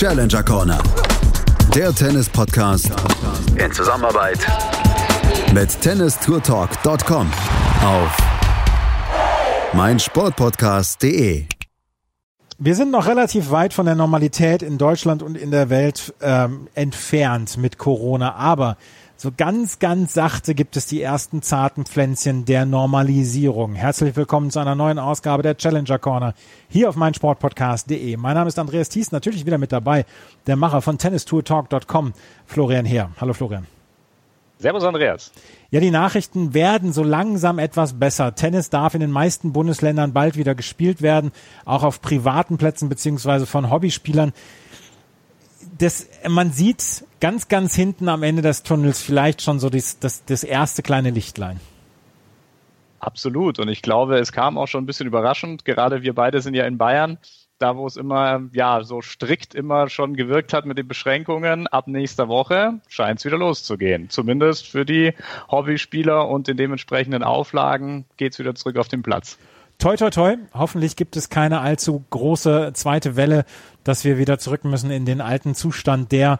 Challenger Corner. Der Tennis-Podcast in Zusammenarbeit mit tennistourtalk.com auf meinsportpodcast.de. Wir sind noch relativ weit von der Normalität in Deutschland und in der Welt ähm, entfernt mit Corona, aber so ganz, ganz sachte gibt es die ersten zarten Pflänzchen der Normalisierung. Herzlich willkommen zu einer neuen Ausgabe der Challenger Corner hier auf meinsportpodcast.de. Mein Name ist Andreas Thies, natürlich wieder mit dabei, der Macher von tennistourtalk.com, Florian Heer. Hallo Florian. Servus Andreas. Ja, die Nachrichten werden so langsam etwas besser. Tennis darf in den meisten Bundesländern bald wieder gespielt werden, auch auf privaten Plätzen beziehungsweise von Hobbyspielern das, man sieht ganz, ganz hinten am Ende des Tunnels vielleicht schon so das, das, das erste kleine Lichtlein. Absolut. Und ich glaube, es kam auch schon ein bisschen überraschend. Gerade wir beide sind ja in Bayern, da wo es immer, ja, so strikt immer schon gewirkt hat mit den Beschränkungen. Ab nächster Woche scheint es wieder loszugehen. Zumindest für die Hobbyspieler und in dementsprechenden Auflagen geht es wieder zurück auf den Platz. Toi, toi, toi. Hoffentlich gibt es keine allzu große zweite Welle, dass wir wieder zurück müssen in den alten Zustand, der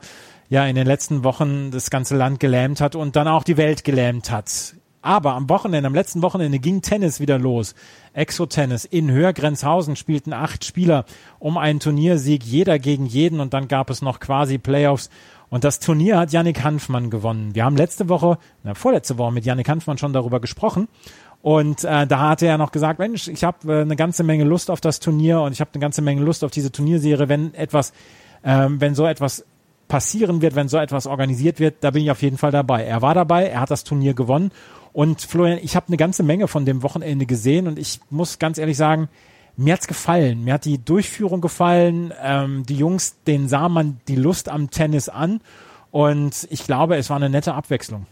ja in den letzten Wochen das ganze Land gelähmt hat und dann auch die Welt gelähmt hat. Aber am Wochenende, am letzten Wochenende ging Tennis wieder los. Exo-Tennis in Höhergrenzhausen spielten acht Spieler um einen Turniersieg, jeder gegen jeden und dann gab es noch quasi Playoffs. Und das Turnier hat Yannick Hanfmann gewonnen. Wir haben letzte Woche, na, vorletzte Woche mit Yannick Hanfmann schon darüber gesprochen. Und äh, da hatte er noch gesagt, Mensch, ich habe äh, eine ganze Menge Lust auf das Turnier und ich habe eine ganze Menge Lust auf diese Turnierserie, wenn etwas, ähm, wenn so etwas passieren wird, wenn so etwas organisiert wird, da bin ich auf jeden Fall dabei. Er war dabei, er hat das Turnier gewonnen und Florian, ich habe eine ganze Menge von dem Wochenende gesehen und ich muss ganz ehrlich sagen, mir hat's gefallen. Mir hat die Durchführung gefallen. Ähm, die Jungs, denen sah man die Lust am Tennis an und ich glaube, es war eine nette Abwechslung.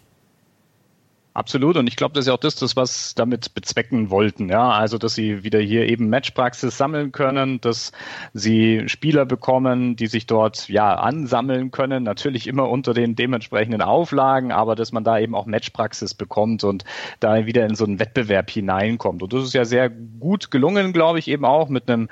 Absolut. Und ich glaube, das ist ja auch das, das, was damit bezwecken wollten. Ja, also, dass sie wieder hier eben Matchpraxis sammeln können, dass sie Spieler bekommen, die sich dort ja ansammeln können. Natürlich immer unter den dementsprechenden Auflagen, aber dass man da eben auch Matchpraxis bekommt und da wieder in so einen Wettbewerb hineinkommt. Und das ist ja sehr gut gelungen, glaube ich, eben auch mit einem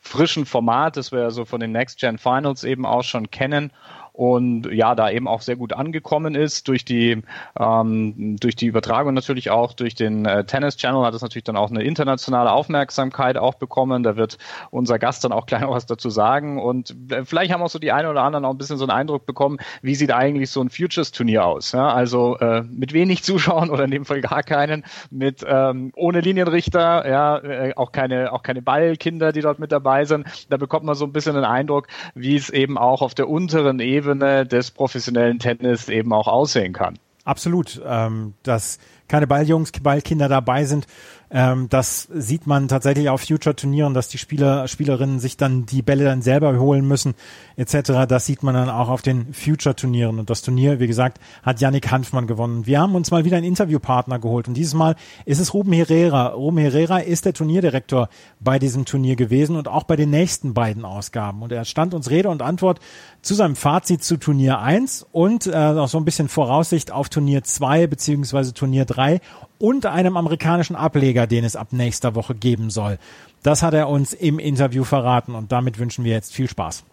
frischen Format, das wir ja so von den Next Gen Finals eben auch schon kennen und ja, da eben auch sehr gut angekommen ist durch die ähm, durch die Übertragung natürlich auch durch den äh, Tennis Channel hat es natürlich dann auch eine internationale Aufmerksamkeit auch bekommen. Da wird unser Gast dann auch gleich noch was dazu sagen und äh, vielleicht haben auch so die einen oder anderen auch ein bisschen so einen Eindruck bekommen, wie sieht eigentlich so ein Futures Turnier aus? Ja? Also äh, mit wenig Zuschauern oder in dem Fall gar keinen, mit ähm, ohne Linienrichter, ja, äh, auch keine auch keine Ballkinder, die dort mit dabei sind. Da bekommt man so ein bisschen den Eindruck, wie es eben auch auf der unteren Ebene Ebene des professionellen Tennis eben auch aussehen kann. Absolut. Ähm, dass keine Balljungs, Ballkinder dabei sind, ähm, das sieht man tatsächlich auf Future-Turnieren, dass die Spieler, Spielerinnen sich dann die Bälle dann selber holen müssen, etc. Das sieht man dann auch auf den Future-Turnieren. Und das Turnier, wie gesagt, hat Yannick Hanfmann gewonnen. Wir haben uns mal wieder einen Interviewpartner geholt und dieses Mal ist es Ruben Herrera. Ruben Herrera ist der Turnierdirektor bei diesem Turnier gewesen und auch bei den nächsten beiden Ausgaben. Und er stand uns Rede und Antwort zu seinem Fazit zu Turnier 1 und äh, auch so ein bisschen Voraussicht auf Turnier 2 beziehungsweise Turnier 3 und einem amerikanischen Ableger, den es ab nächster Woche geben soll. Das hat er uns im Interview verraten und damit wünschen wir jetzt viel Spaß.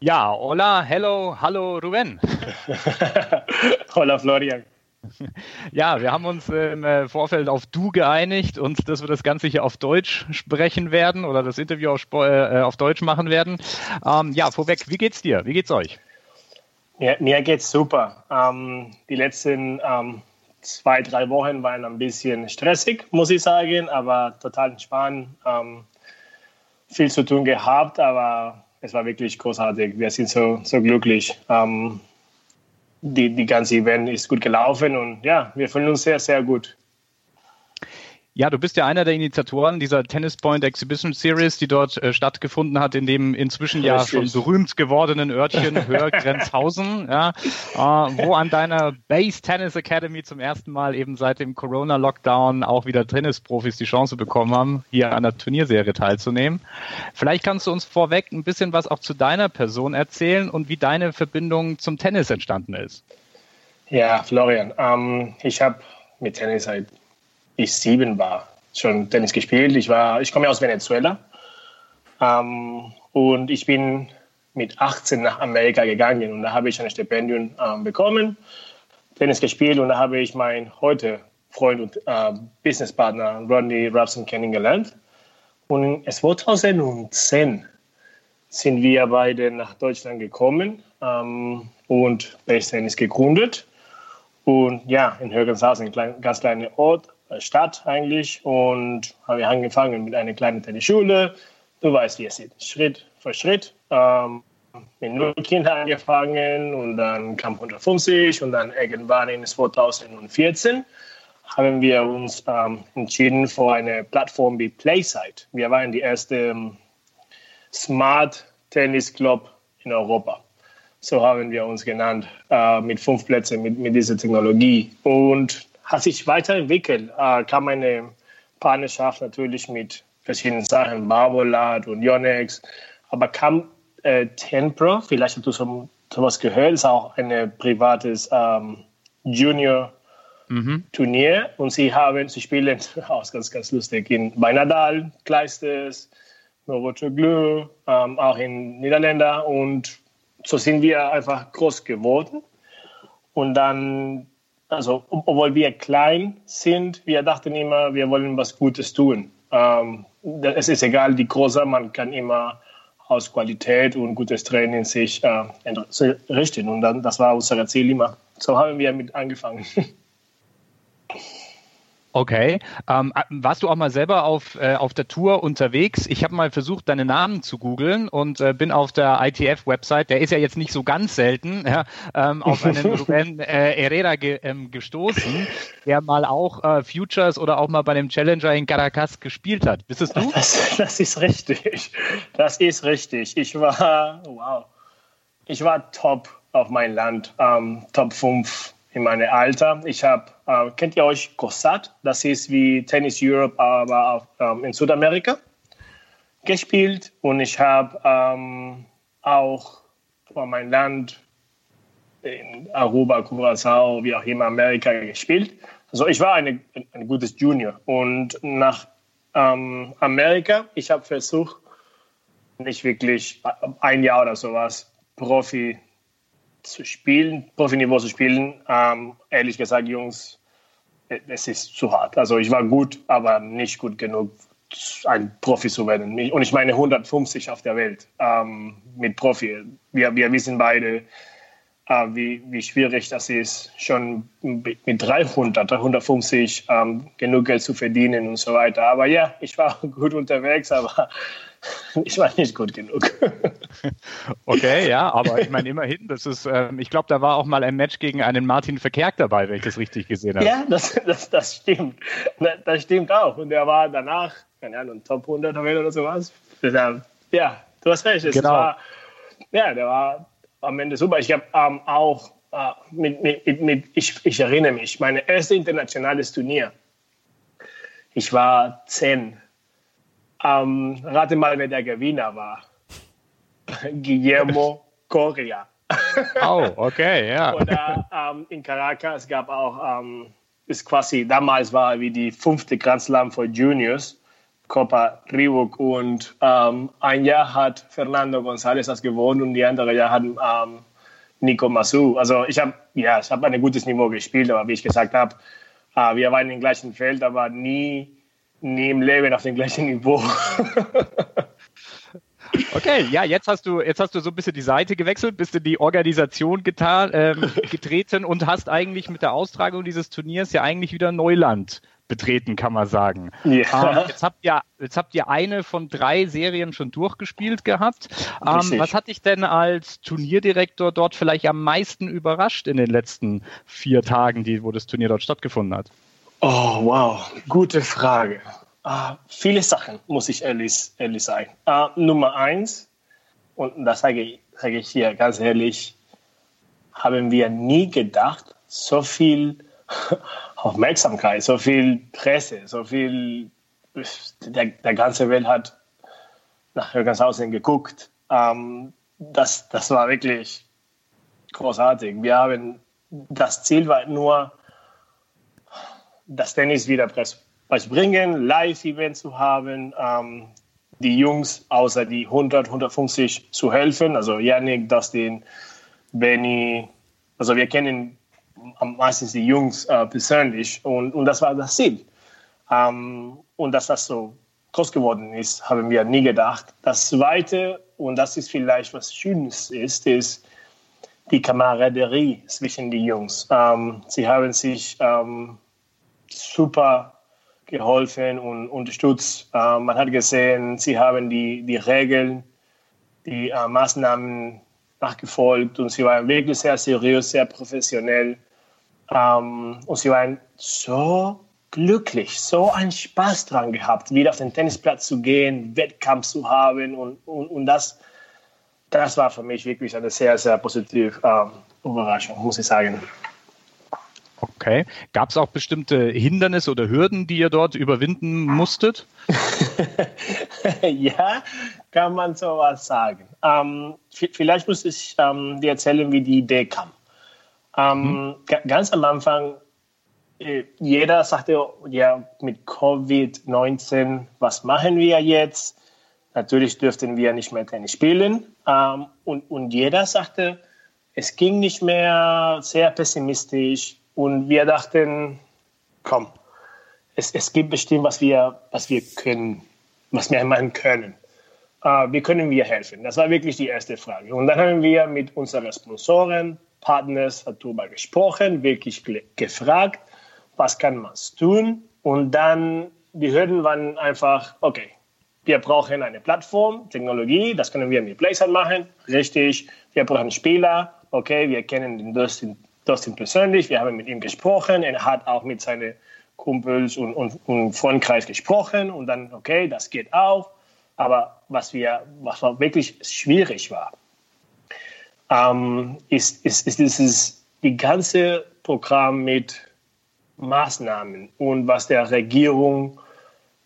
Ja, hola, hello, hallo Ruben. hola Florian. Ja, wir haben uns im äh, Vorfeld auf Du geeinigt und dass wir das Ganze hier auf Deutsch sprechen werden oder das Interview auf, äh, auf Deutsch machen werden. Ähm, ja, vorweg, wie geht's dir? Wie geht's euch? Ja, mir geht's super. Ähm, die letzten ähm, zwei, drei Wochen waren ein bisschen stressig, muss ich sagen, aber total entspannt. Ähm, viel zu tun gehabt, aber es war wirklich großartig. Wir sind so, so glücklich. Ähm, die, die ganze Event ist gut gelaufen und ja, wir fühlen uns sehr, sehr gut. Ja, du bist ja einer der Initiatoren dieser Tennis Point Exhibition Series, die dort äh, stattgefunden hat, in dem inzwischen ja schon berühmt gewordenen Örtchen Hörgrenzhausen, ja, äh, wo an deiner Base Tennis Academy zum ersten Mal eben seit dem Corona-Lockdown auch wieder Tennisprofis die Chance bekommen haben, hier an der Turnierserie teilzunehmen. Vielleicht kannst du uns vorweg ein bisschen was auch zu deiner Person erzählen und wie deine Verbindung zum Tennis entstanden ist. Ja, Florian, ähm, ich habe mit Tennis seit ich sieben war, schon Tennis gespielt. Ich war, ich komme aus Venezuela Ähm, und ich bin mit 18 nach Amerika gegangen und da habe ich ein Stipendium ähm, bekommen, Tennis gespielt und da habe ich meinen heute Freund und äh, Businesspartner Rodney Robson kennengelernt. Und es war 2010 sind wir beide nach Deutschland gekommen ähm, und Base Tennis gegründet. Und ja, in Hörgenshausen, ein klein, ganz kleiner Ort, Stadt eigentlich. Und haben wir angefangen mit einer kleinen Tennisschule. Du weißt, wie es ist. Schritt für Schritt. Ähm, mit null Kindern angefangen und dann kam 150 und dann irgendwann in 2014 haben wir uns ähm, entschieden für eine Plattform wie Playside. Wir waren die erste ähm, Smart Tennis Club in Europa. So haben wir uns genannt, äh, mit fünf Plätzen mit, mit dieser Technologie. Und hat sich weiterentwickelt, äh, kam eine Partnerschaft natürlich mit verschiedenen Sachen, Marvolat und Yonex, aber kam äh, Tenpro, vielleicht hast du so, sowas gehört, ist auch ein privates ähm, Junior mhm. Und sie haben, sie spielen auch ganz, ganz lustig in bei Nadal, Kleistes, Novotoglu, ähm, auch in Niederländer und so sind wir einfach groß geworden und dann also obwohl wir klein sind, wir dachten immer, wir wollen was Gutes tun. Ähm, es ist egal, wie groß man kann immer aus Qualität und gutes Training sich äh, richten. Und dann, das war unser Ziel immer. So haben wir mit angefangen. Okay. Ähm, äh, warst du auch mal selber auf, äh, auf der Tour unterwegs? Ich habe mal versucht, deine Namen zu googeln und äh, bin auf der ITF-Website, der ist ja jetzt nicht so ganz selten, ja, ähm, auf einen Ruben äh, Herrera ge, ähm, gestoßen, der mal auch äh, Futures oder auch mal bei dem Challenger in Caracas gespielt hat. Bist es du? Das, das ist richtig. Das ist richtig. Ich war, wow, ich war top auf mein Land, ähm, Top 5 in meinem Alter. Ich habe, äh, kennt ihr euch COSAT? Das ist wie Tennis Europe, aber auf, ähm, in Südamerika gespielt. Und ich habe ähm, auch von meinem Land in Aruba, Curacao, wie auch immer, Amerika gespielt. Also ich war eine, ein gutes Junior. Und nach ähm, Amerika, ich habe versucht, nicht wirklich ein Jahr oder sowas Profi zu spielen, Profiniveau zu spielen, ähm, ehrlich gesagt, Jungs, es ist zu hart. Also ich war gut, aber nicht gut genug, ein Profi zu werden. Und ich meine 150 auf der Welt ähm, mit Profi. Wir, wir wissen beide, äh, wie, wie schwierig das ist, schon mit 300, 350 ähm, genug Geld zu verdienen und so weiter. Aber ja, ich war gut unterwegs, aber ich war nicht gut genug. Okay, ja, aber ich meine immerhin, das ist, ähm, ich glaube, da war auch mal ein Match gegen einen Martin Verkerk dabei, wenn ich das richtig gesehen habe. Ja, das, das, das stimmt. Das stimmt auch. Und der war danach, keine Ahnung, Top 100 oder sowas. Ja, du hast recht. Es genau. War, ja, der war am Ende super. Ich habe ähm, auch äh, mit, mit, mit, ich, ich erinnere mich, mein erstes internationales Turnier. Ich war zehn ähm, rate mal, wer der Gewinner war. Guillermo Correa. oh, okay, ja. Oder ähm, in Caracas gab auch, ähm, ist quasi, damals war wie die fünfte Grand Slam für Juniors, Copa Reebok und ähm, ein Jahr hat Fernando González das gewonnen und die andere Jahr hat ähm, Nico Masu. Also ich habe ja, ich habe ein gutes Niveau gespielt, aber wie ich gesagt habe, äh, wir waren im gleichen Feld, aber nie im Leben auf dem gleichen Niveau. Okay, ja, jetzt hast du jetzt hast du so ein bisschen die Seite gewechselt, bist in die Organisation getan, ähm, getreten und hast eigentlich mit der Austragung dieses Turniers ja eigentlich wieder Neuland betreten, kann man sagen. Ja. Ähm, jetzt, habt ihr, jetzt habt ihr eine von drei Serien schon durchgespielt gehabt. Ähm, was hat dich denn als Turnierdirektor dort vielleicht am meisten überrascht in den letzten vier Tagen, die, wo das Turnier dort stattgefunden hat? Oh, wow, gute Frage. Uh, viele Sachen, muss ich ehrlich, ehrlich sagen. Uh, Nummer eins, und das sage ich, sage ich hier ganz ehrlich, haben wir nie gedacht, so viel Aufmerksamkeit, so viel Presse, so viel, der, der ganze Welt hat nach Jürgenshausen geguckt. Um, ähm, das, das war wirklich großartig. Wir haben, das Ziel war nur, das Tennis wieder was bringen, Live-Event zu haben, ähm, die Jungs außer die 100, 150 zu helfen. Also Yannick, Dustin, Benny. Also wir kennen meistens die Jungs äh, persönlich und, und das war das Ziel. Ähm, und dass das so groß geworden ist, haben wir nie gedacht. Das Zweite, und das ist vielleicht was Schönes ist, ist die Kameraderie zwischen den Jungs. Ähm, sie haben sich ähm, super geholfen und unterstützt. Äh, man hat gesehen, sie haben die, die Regeln, die äh, Maßnahmen nachgefolgt und sie waren wirklich sehr seriös, sehr professionell. Ähm, und sie waren so glücklich, so einen Spaß dran gehabt, wieder auf den Tennisplatz zu gehen, Wettkampf zu haben und, und, und das, das war für mich wirklich eine sehr, sehr positive ähm, Überraschung, muss ich sagen. Okay. Gab es auch bestimmte Hindernisse oder Hürden, die ihr dort überwinden musstet? ja, kann man sowas sagen. Ähm, vielleicht muss ich ähm, dir erzählen, wie die Idee kam. Ähm, mhm. Ganz am Anfang, äh, jeder sagte, ja, mit Covid-19, was machen wir jetzt? Natürlich dürften wir nicht mehr Tennis spielen. Ähm, und, und jeder sagte, es ging nicht mehr, sehr pessimistisch und wir dachten, komm, es, es gibt bestimmt, was wir, was wir können, was wir machen können. Uh, wie können wir helfen? Das war wirklich die erste Frage. Und dann haben wir mit unseren Sponsoren, Partners darüber gesprochen, wirklich gefragt, was kann man tun? Und dann, die Hürden waren einfach, okay, wir brauchen eine Plattform, Technologie, das können wir mit Blazer machen, richtig. Wir brauchen Spieler, okay, wir kennen den Dustin persönlich, wir haben mit ihm gesprochen, er hat auch mit seinen Kumpels und, und, und Freundkreis gesprochen und dann, okay, das geht auch. Aber was, wir, was wirklich schwierig war, ähm, ist, ist, ist dieses die ganze Programm mit Maßnahmen und was der Regierung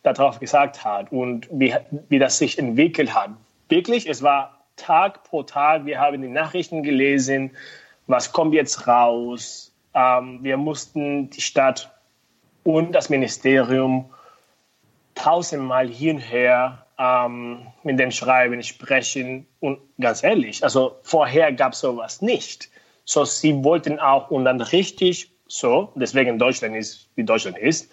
darauf gesagt hat und wie, wie das sich entwickelt hat. Wirklich, es war Tag pro Tag, wir haben die Nachrichten gelesen, was kommt jetzt raus. Ähm, wir mussten die Stadt und das Ministerium tausendmal hin und her ähm, mit den Schreiben sprechen. Und ganz ehrlich, also vorher gab es sowas nicht. So, sie wollten auch und dann richtig so, deswegen Deutschland ist, wie Deutschland ist,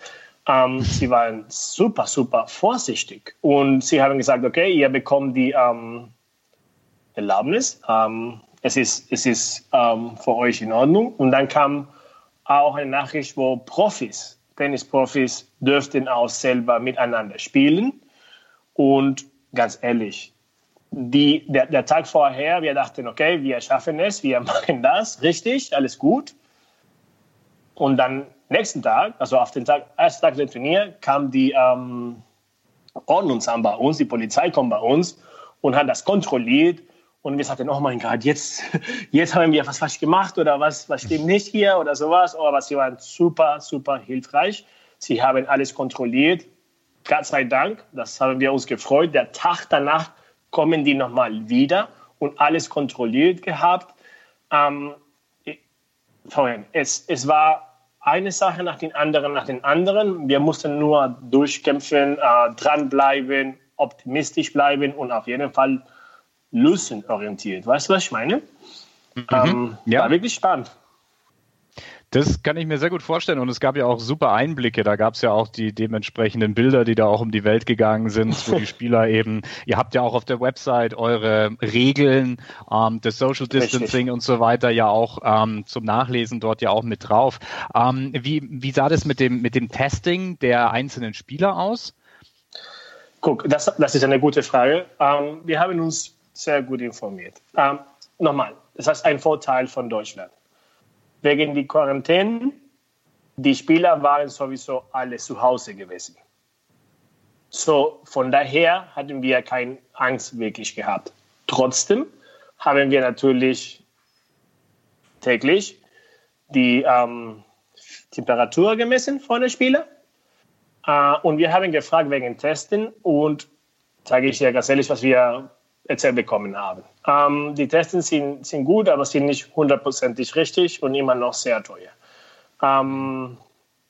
ähm, sie waren super, super vorsichtig. Und sie haben gesagt, okay, ihr bekommt die ähm, Erlaubnis, ähm, es ist, es ist ähm, für euch in Ordnung. Und dann kam auch eine Nachricht, wo Profis, Tennisprofis, dürften auch selber miteinander spielen. Und ganz ehrlich, die, der, der Tag vorher, wir dachten, okay, wir schaffen es, wir machen das, richtig, alles gut. Und dann nächsten Tag, also auf den Tag, ersten Tag des Turnier, kam die ähm, Ordnungsamt bei uns, die Polizei kommt bei uns und hat das kontrolliert und wir sagten, oh mein Gott, jetzt, jetzt haben wir was falsch gemacht oder was, was stimmt nicht hier oder sowas. Aber sie waren super, super hilfreich. Sie haben alles kontrolliert. Gott sei Dank, das haben wir uns gefreut. Der Tag danach kommen die nochmal wieder und alles kontrolliert gehabt. Ähm, es, es war eine Sache nach den anderen, nach den anderen. Wir mussten nur durchkämpfen, äh, dranbleiben, optimistisch bleiben und auf jeden Fall lösenorientiert. Weißt du, was ich meine? Mhm. Ähm, ja. War wirklich spannend. Das kann ich mir sehr gut vorstellen und es gab ja auch super Einblicke. Da gab es ja auch die dementsprechenden Bilder, die da auch um die Welt gegangen sind, wo die Spieler eben, ihr habt ja auch auf der Website eure Regeln, ähm, das Social Distancing Richtig. und so weiter ja auch ähm, zum Nachlesen dort ja auch mit drauf. Ähm, wie, wie sah das mit dem, mit dem Testing der einzelnen Spieler aus? Guck, das, das ist eine gute Frage. Ähm, wir haben uns sehr gut informiert. Ähm, nochmal, das heißt ein Vorteil von Deutschland. Wegen die Quarantäne, die Spieler waren sowieso alle zu Hause gewesen. So, von daher hatten wir keine Angst wirklich gehabt. Trotzdem haben wir natürlich täglich die ähm, Temperatur gemessen von den Spielern. Äh, und wir haben gefragt wegen Testen und sage ich dir ganz ehrlich, was wir erzählt bekommen haben. Ähm, die Tests sind, sind gut, aber sind nicht hundertprozentig richtig und immer noch sehr teuer. Ähm,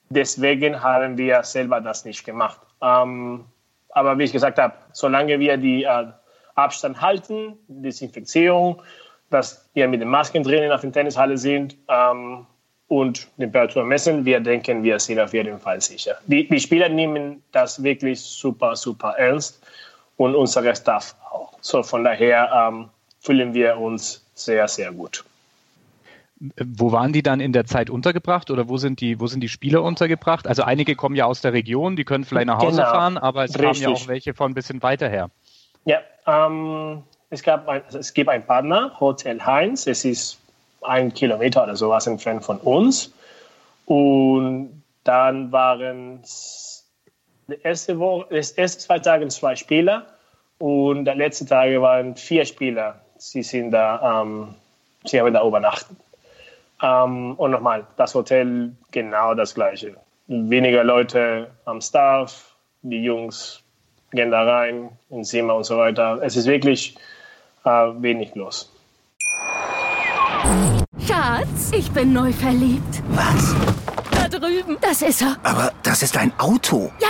deswegen haben wir selber das nicht gemacht. Ähm, aber wie ich gesagt habe, solange wir die äh, Abstand halten, Desinfektion, dass wir mit den Masken drinnen auf der Tennishalle sind ähm, und Temperatur messen, wir denken, wir sind auf jeden Fall sicher. Die, die Spieler nehmen das wirklich super, super ernst und unser Staff auch. So von daher ähm, fühlen wir uns sehr, sehr gut. Wo waren die dann in der Zeit untergebracht oder wo sind die, wo sind die Spieler untergebracht? Also einige kommen ja aus der Region, die können vielleicht nach Hause genau. fahren, aber es Richtig. kamen ja auch welche von ein bisschen weiter her. Ja, ähm, es, gab ein, es gibt einen Partner, Hotel Heinz, es ist ein Kilometer oder sowas entfernt von uns. Und dann waren es die erste Woche, das erste zwei Tage zwei Spieler und der letzte Tage waren vier Spieler. Sie sind da, ähm, sie haben da übernachtet. Ähm, und nochmal, das Hotel genau das gleiche. Weniger Leute am Staff, die Jungs gehen da rein ins Zimmer und so weiter. Es ist wirklich äh, wenig los. Schatz, ich bin neu verliebt. Was? Da drüben. Das ist er. Aber das ist ein Auto. Ja.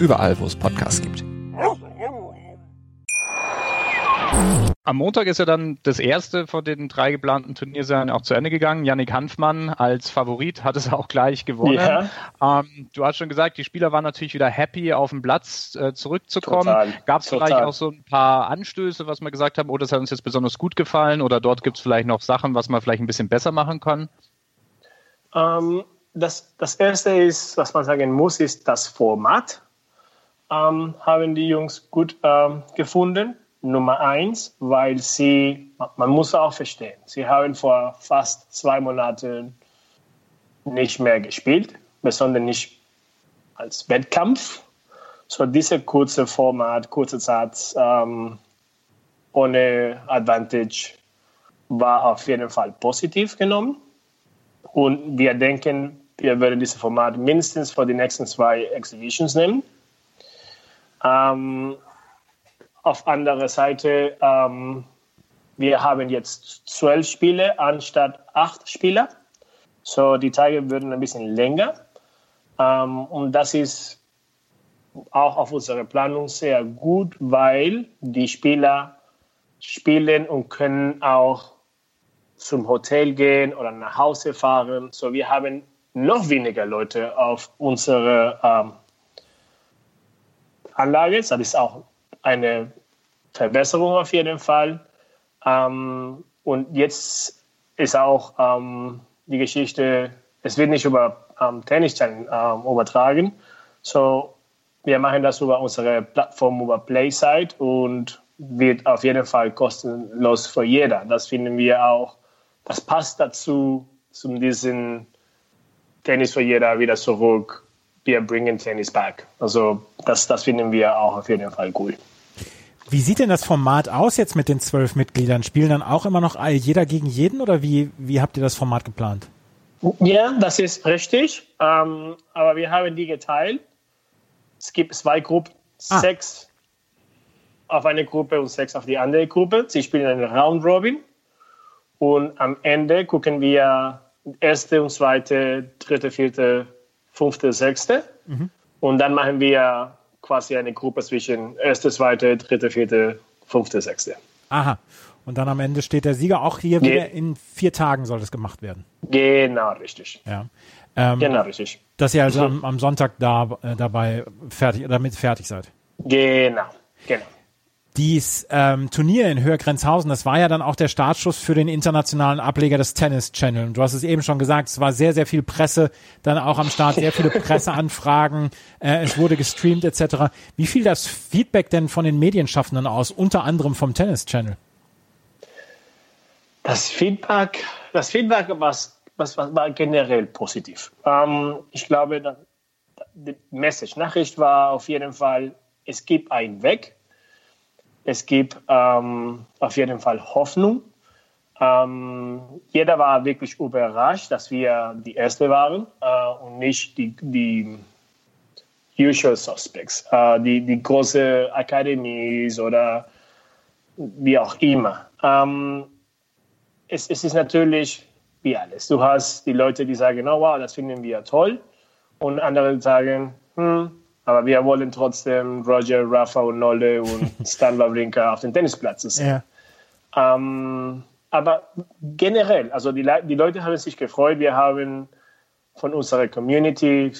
Überall, wo es Podcasts gibt. Am Montag ist ja dann das erste von den drei geplanten Turnierserien auch zu Ende gegangen. Yannick Hanfmann als Favorit hat es auch gleich gewonnen. Ja. Ähm, du hast schon gesagt, die Spieler waren natürlich wieder happy, auf den Platz äh, zurückzukommen. Gab es vielleicht auch so ein paar Anstöße, was wir gesagt haben, oh, das hat uns jetzt besonders gut gefallen oder dort gibt es vielleicht noch Sachen, was man vielleicht ein bisschen besser machen kann? Ähm, das, das erste ist, was man sagen muss, ist das Format. Ähm, haben die Jungs gut ähm, gefunden Nummer eins, weil sie, man muss auch verstehen, sie haben vor fast zwei Monaten nicht mehr gespielt, besonders nicht als Wettkampf. So diese kurze Format, kurze Zeit ähm, ohne Advantage war auf jeden Fall positiv genommen. Und wir denken, wir werden dieses Format mindestens für die nächsten zwei Exhibitions nehmen. Ähm, auf anderer Seite, ähm, wir haben jetzt zwölf Spiele anstatt acht Spieler. So, die Tage würden ein bisschen länger. Ähm, und das ist auch auf unserer Planung sehr gut, weil die Spieler spielen und können auch zum Hotel gehen oder nach Hause fahren. So, wir haben noch weniger Leute auf unserer ähm, Anlage. Das ist auch eine Verbesserung auf jeden Fall. Ähm, und jetzt ist auch ähm, die Geschichte, es wird nicht über ähm, Tennis Channel ähm, übertragen. So, wir machen das über unsere Plattform, über Playside und wird auf jeden Fall kostenlos für jeder. Das finden wir auch, das passt dazu, zu diesem Tennis für jeder wieder zurück. Wir bringen Tennis back. Also das, das finden wir auch auf jeden Fall cool. Wie sieht denn das Format aus jetzt mit den zwölf Mitgliedern? Spielen dann auch immer noch jeder gegen jeden oder wie, wie habt ihr das Format geplant? Ja, das ist richtig. Ähm, aber wir haben die geteilt. Es gibt zwei Gruppen, ah. sechs auf eine Gruppe und sechs auf die andere Gruppe. Sie spielen einen Round Robin. Und am Ende gucken wir erste und zweite, dritte, vierte, fünfte, sechste. Mhm. Und dann machen wir quasi eine Gruppe zwischen erste, zweite, dritte, vierte, fünfte, sechste. Aha. Und dann am Ende steht der Sieger auch hier Ge wieder in vier Tagen soll das gemacht werden. Genau, richtig. Ja. Ähm, genau, richtig. Dass ihr also am, am Sonntag da äh, dabei fertig, damit fertig seid. Genau, genau. Dies ähm, Turnier in Höhergrenzhausen, das war ja dann auch der Startschuss für den internationalen Ableger des Tennis Channel. Und du hast es eben schon gesagt, es war sehr, sehr viel Presse dann auch am Start, sehr viele Presseanfragen, äh, es wurde gestreamt etc. Wie fiel das Feedback denn von den Medienschaffenden aus, unter anderem vom Tennis Channel? Das Feedback, das Feedback war, was, war generell positiv. Ähm, ich glaube, die Message, Nachricht war auf jeden Fall, es gibt einen Weg. Es gibt ähm, auf jeden Fall Hoffnung. Ähm, jeder war wirklich überrascht, dass wir die Erste waren äh, und nicht die, die Usual Suspects, äh, die, die große Academies oder wie auch immer. Ähm, es, es ist natürlich wie alles. Du hast die Leute, die sagen, oh wow, das finden wir toll. Und andere sagen, hm, aber wir wollen trotzdem Roger, Rafa und Nolle und Stan Wawrinka auf dem Tennisplatz sehen. Ja. Ähm, aber generell, also die, die Leute haben sich gefreut. Wir haben von unserer Community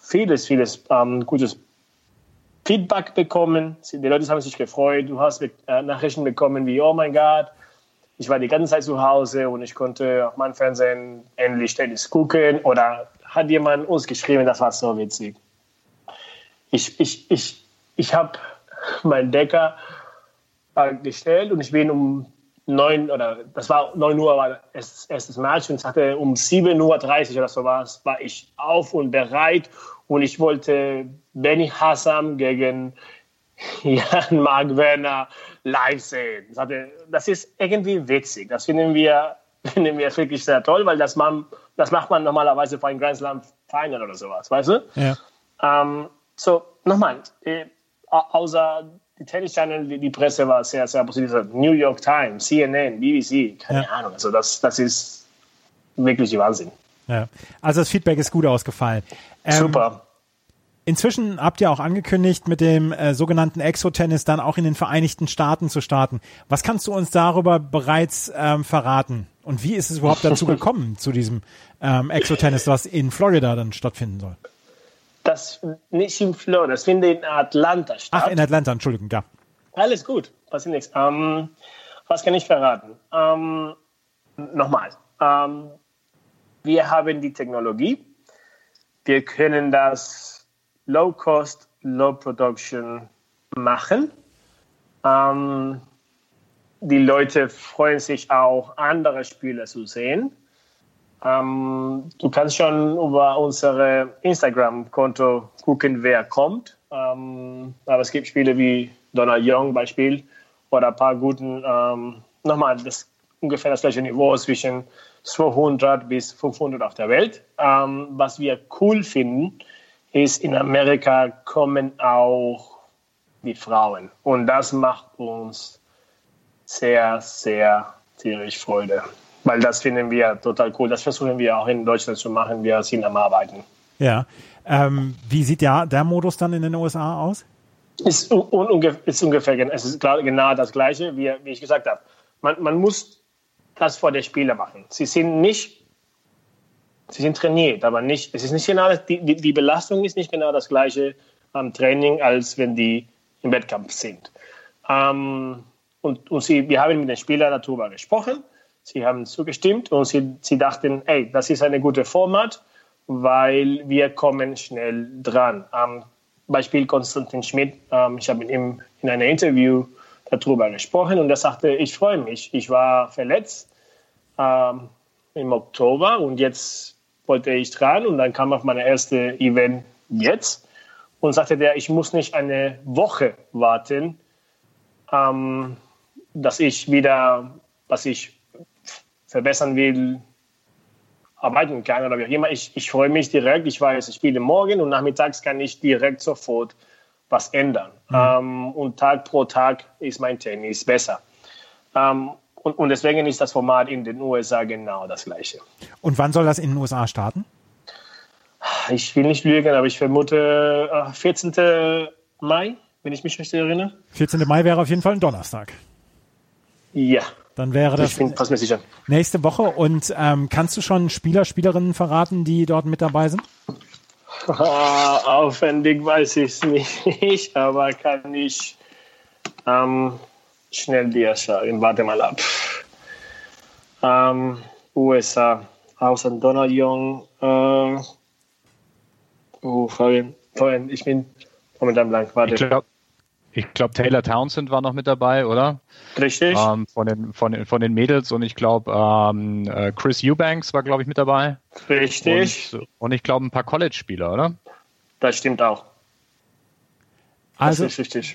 vieles, vieles ähm, gutes Feedback bekommen. Die Leute haben sich gefreut. Du hast äh, Nachrichten bekommen wie, oh mein Gott, ich war die ganze Zeit zu Hause und ich konnte auf meinem Fernsehen endlich Tennis gucken. Oder hat jemand uns geschrieben, das war so witzig. Ich, ich, ich, ich habe meinen Decker gestellt und ich bin um neun oder das war neun Uhr war das erstes Match und es hatte um 7.30 Uhr oder so war, war ich auf und bereit und ich wollte Benny Hassam gegen Jan Mark Werner live sehen. Das, hatte, das ist irgendwie witzig. Das finden wir, finden wir wirklich sehr toll, weil das, man, das macht man normalerweise vor einem Grand Slam Final oder sowas, weißt du? Ja. Ähm, so, nochmal, äh, außer die Tennis Channel, die, die, Presse war sehr, sehr positiv. New York Times, CNN, BBC, keine ja. Ahnung. Also das, das ist wirklich Wahnsinn. Ja. Also das Feedback ist gut ausgefallen. Ähm, Super. Inzwischen habt ihr auch angekündigt, mit dem äh, sogenannten Exo-Tennis dann auch in den Vereinigten Staaten zu starten. Was kannst du uns darüber bereits ähm, verraten? Und wie ist es überhaupt dazu gekommen, zu diesem ähm, Exo-Tennis, was in Florida dann stattfinden soll? Das nicht in Florida, das findet in Atlanta statt. Ach, in Atlanta, Entschuldigung, ja. Alles gut, passiert nichts. Ähm, was kann ich verraten? Ähm, nochmal, ähm, wir haben die Technologie. Wir können das Low Cost, Low Production machen. Ähm, die Leute freuen sich auch, andere Spiele zu sehen. Ähm, du kannst schon über unsere Instagram-Konto gucken, wer kommt. Ähm, aber es gibt Spiele wie Donald Young Beispiel oder ein paar guten, ähm, nochmal das ungefähr das gleiche Niveau zwischen 200 bis 500 auf der Welt. Ähm, was wir cool finden, ist, in Amerika kommen auch die Frauen. Und das macht uns sehr, sehr tierisch Freude weil das finden wir total cool. Das versuchen wir auch in Deutschland zu machen. Wir sind am Arbeiten. Ja. Ähm, wie sieht der, der Modus dann in den USA aus? Ist, un, ist ungefähr es ist genau das Gleiche, wie, wie ich gesagt habe. Man, man muss das vor der Spiele machen. Sie sind nicht, sie sind trainiert, aber nicht, es ist nicht genau, die, die, die Belastung ist nicht genau das Gleiche am Training, als wenn die im Wettkampf sind. Ähm, und, und sie, wir haben mit den Spielern darüber gesprochen Sie haben zugestimmt und sie, sie dachten, hey, das ist eine gute Format, weil wir kommen schnell dran. Am Beispiel Konstantin Schmidt, ähm, ich habe mit ihm in einem Interview darüber gesprochen und er sagte, ich freue mich, ich war verletzt ähm, im Oktober und jetzt wollte ich dran und dann kam auf meine erste Event jetzt und sagte der, ich muss nicht eine Woche warten, ähm, dass ich wieder, was ich verbessern will, arbeiten kann oder wie auch immer. Ich, ich freue mich direkt. Ich weiß, ich spiele morgen und nachmittags kann ich direkt sofort was ändern. Mhm. Ähm, und Tag pro Tag ist mein Tennis besser. Ähm, und, und deswegen ist das Format in den USA genau das gleiche. Und wann soll das in den USA starten? Ich will nicht lügen, aber ich vermute äh, 14. Mai, wenn ich mich richtig erinnere. 14. Mai wäre auf jeden Fall ein Donnerstag. Ja, dann wäre das ich bin fast mir sicher. nächste Woche. Und ähm, kannst du schon Spieler, Spielerinnen verraten, die dort mit dabei sind? Ah, aufwendig weiß ich es nicht, aber kann ich ähm, schnell dir sagen. Warte mal ab. Ähm, USA, außer Donald Young. Äh, oh, Fabian, Fabian, ich bin momentan blank. Warte. Ich glaube, ich glaub, Taylor Townsend war noch mit dabei, oder? Richtig. Ähm, von, den, von, den, von den Mädels und ich glaube, ähm, äh, Chris Eubanks war, glaube ich, mit dabei. Richtig. Und, und ich glaube, ein paar College-Spieler, oder? Das stimmt auch. Also,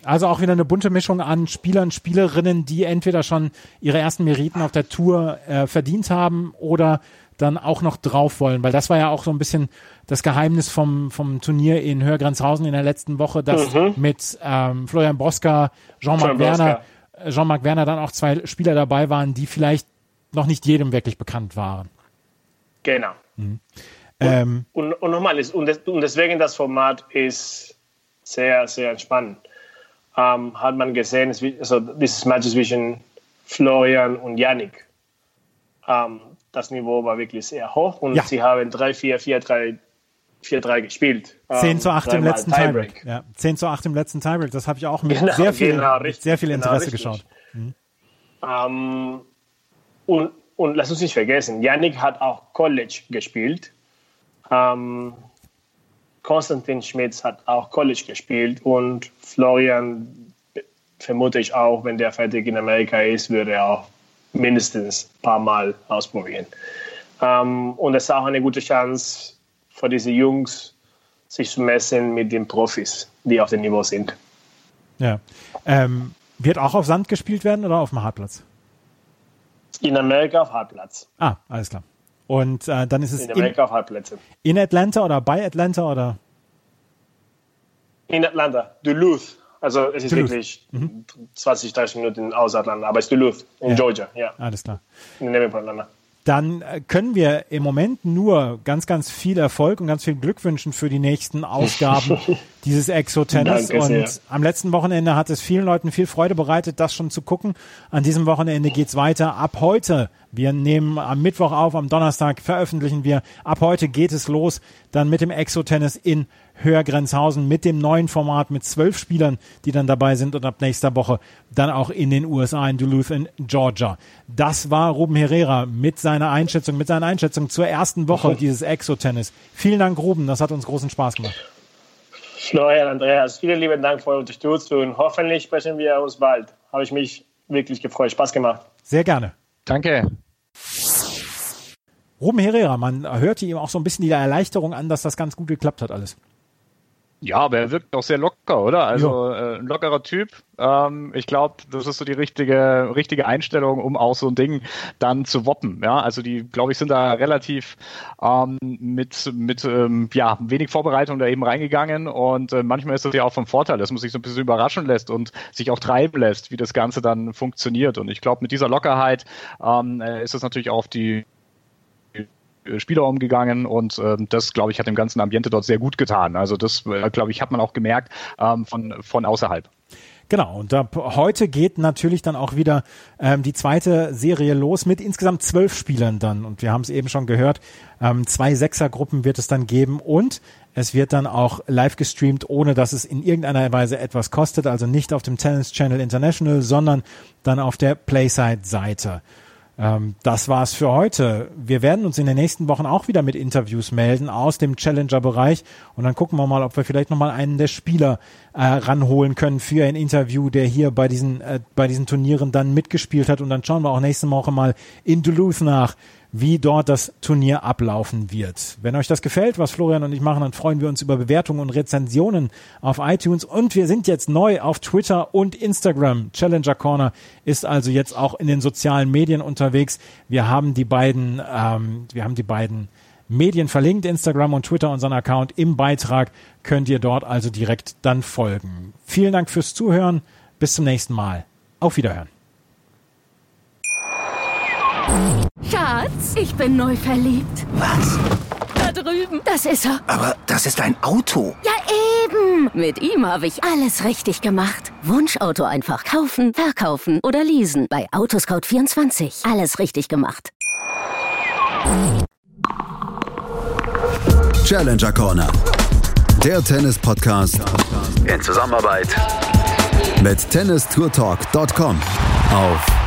also auch wieder eine bunte Mischung an Spielern, Spielerinnen, die entweder schon ihre ersten Meriten auf der Tour äh, verdient haben oder dann auch noch drauf wollen, weil das war ja auch so ein bisschen das Geheimnis vom, vom Turnier in Hörgrenzhausen in der letzten Woche, dass Mhm. mit ähm, Florian Boska, Jean-Marc Werner, äh, Jean-Marc Werner dann auch zwei Spieler dabei waren, die vielleicht noch nicht jedem wirklich bekannt waren. Genau. Ähm, Und, und nochmal, ist- und, und deswegen das Format ist sehr, sehr entspannt. Ähm, hat man gesehen, also dieses Match zwischen Florian und Yannick. Ähm, das Niveau war wirklich sehr hoch und Ja. sie haben 3-4, 4-3, 4-3 gespielt. 10 Ähm, zu 8 im letzten Tiebreak. Ja, 10 zu 8 im letzten Tiebreak. Das habe ich auch mit Genau, sehr viel, genau, mit richtig, sehr viel genau, Interesse richtig. geschaut. Ähm, und, und lass uns nicht vergessen, Yannick hat auch College gespielt. Ähm, Konstantin Schmitz hat auch College gespielt und Florian vermute ich auch, wenn der fertig in Amerika ist, würde er auch mindestens ein paar Mal ausprobieren. Ähm, und es ist auch eine gute Chance für diese Jungs, sich zu messen mit den Profis, die auf dem Niveau sind. Ja. Ähm, wird auch auf Sand gespielt werden oder auf dem Hartplatz? In Amerika auf Hartplatz. Ah, alles klar. Und äh, dann ist es In in, Amerika auf Hartplätze. in Atlanta oder bei Atlanta oder? In Atlanta, Duluth. Also es ist Duluth. wirklich 20, 30 Minuten aus Atlanta, aber es ist Duluth in Ja. Georgia, ja, Alles klar. in der Nähe von Atlanta. Dann äh, können wir im Moment nur ganz, ganz viel Erfolg und ganz viel Glück wünschen für die nächsten Ausgaben dieses Exo-Tennis. Sehr. Und am letzten Wochenende hat es vielen Leuten viel Freude bereitet, das schon zu gucken. An diesem Wochenende geht's weiter. Ab heute, wir nehmen am Mittwoch auf, am Donnerstag veröffentlichen wir. Ab heute geht es los, dann mit dem Exo-Tennis in Höhergrenzhausen mit dem neuen Format mit zwölf Spielern, die dann dabei sind und ab nächster Woche dann auch in den USA in Duluth in Georgia. Das war Ruben Herrera mit seiner Einschätzung, mit seiner Einschätzung zur ersten Woche dieses Exo-Tennis. Vielen Dank, Ruben, das hat uns großen Spaß gemacht. Florian, Andreas, vielen lieben Dank für eure Unterstützung und hoffentlich sprechen wir uns bald. Habe ich mich wirklich gefreut, Spaß gemacht. Sehr gerne. Danke. Ruben Herrera, man hörte ihm auch so ein bisschen die Erleichterung an, dass das ganz gut geklappt hat alles. Ja, aber er wirkt auch sehr locker, oder? Also äh, ein lockerer Typ. Ähm, ich glaube, das ist so die richtige, richtige Einstellung, um auch so ein Ding dann zu woppen. Ja, also die, glaube ich, sind da relativ ähm, mit mit ähm, ja wenig Vorbereitung da eben reingegangen und äh, manchmal ist das ja auch vom Vorteil, dass man sich so ein bisschen überraschen lässt und sich auch treiben lässt, wie das Ganze dann funktioniert. Und ich glaube, mit dieser Lockerheit ähm, äh, ist es natürlich auch die Spieler umgegangen und ähm, das, glaube ich, hat dem ganzen Ambiente dort sehr gut getan. Also das, äh, glaube ich, hat man auch gemerkt ähm, von, von außerhalb. Genau, und ab heute geht natürlich dann auch wieder ähm, die zweite Serie los mit insgesamt zwölf Spielern dann. Und wir haben es eben schon gehört, ähm, zwei Sechsergruppen wird es dann geben und es wird dann auch live gestreamt, ohne dass es in irgendeiner Weise etwas kostet. Also nicht auf dem Tennis Channel International, sondern dann auf der Playside-Seite. Ähm, das war's für heute. Wir werden uns in den nächsten Wochen auch wieder mit Interviews melden aus dem Challenger-Bereich und dann gucken wir mal, ob wir vielleicht nochmal einen der Spieler äh, ranholen können für ein Interview, der hier bei diesen, äh, bei diesen Turnieren dann mitgespielt hat und dann schauen wir auch nächste Woche mal in Duluth nach, wie dort das Turnier ablaufen wird. Wenn euch das gefällt, was Florian und ich machen, dann freuen wir uns über Bewertungen und Rezensionen auf iTunes und wir sind jetzt neu auf Twitter und Instagram. Challenger Corner ist also jetzt auch in den sozialen Medien unterwegs. Wir haben die beiden, ähm, wir haben die beiden Medien verlinkt, Instagram und Twitter, unseren Account im Beitrag könnt ihr dort also direkt dann folgen. Vielen Dank fürs Zuhören. Bis zum nächsten Mal. Auf Wiederhören. Schatz, ich bin neu verliebt. Was? Da drüben. Das ist er. Aber das ist ein Auto. Ja, eben. Mit ihm habe ich alles richtig gemacht. Wunschauto einfach kaufen, verkaufen oder leasen. Bei Autoscout24. Alles richtig gemacht. Challenger Corner. Der Tennis-Podcast in Zusammenarbeit mit tennistourtalk.com auf